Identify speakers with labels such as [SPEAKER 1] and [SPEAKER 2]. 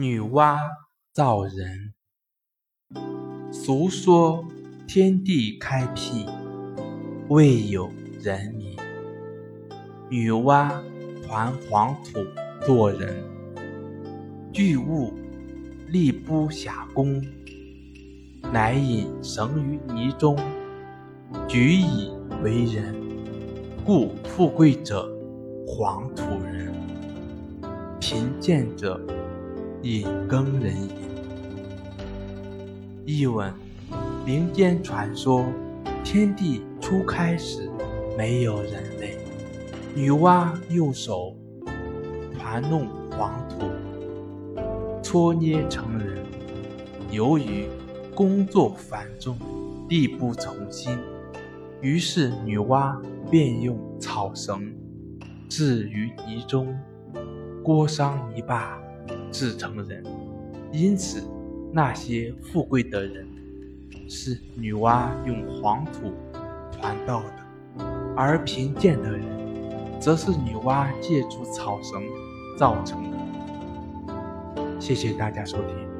[SPEAKER 1] 女娲造人。俗说天地开辟，未有人民。女娲团黄土做人，巨物力不暇功，乃引绳于泥中，举以为人。故富贵者黄土人，贫贱者引耕人也。译文：民间传说，天地初开时没有人类，女娲用手团弄黄土，搓捏成人。由于工作繁重，力不从心，于是女娲便用草绳置于泥中，裹上泥巴，至诚人。因此。那些富贵的人是女娲用黄土传道的，而贫贱的人则是女娲借助草绳造成的。谢谢大家收听。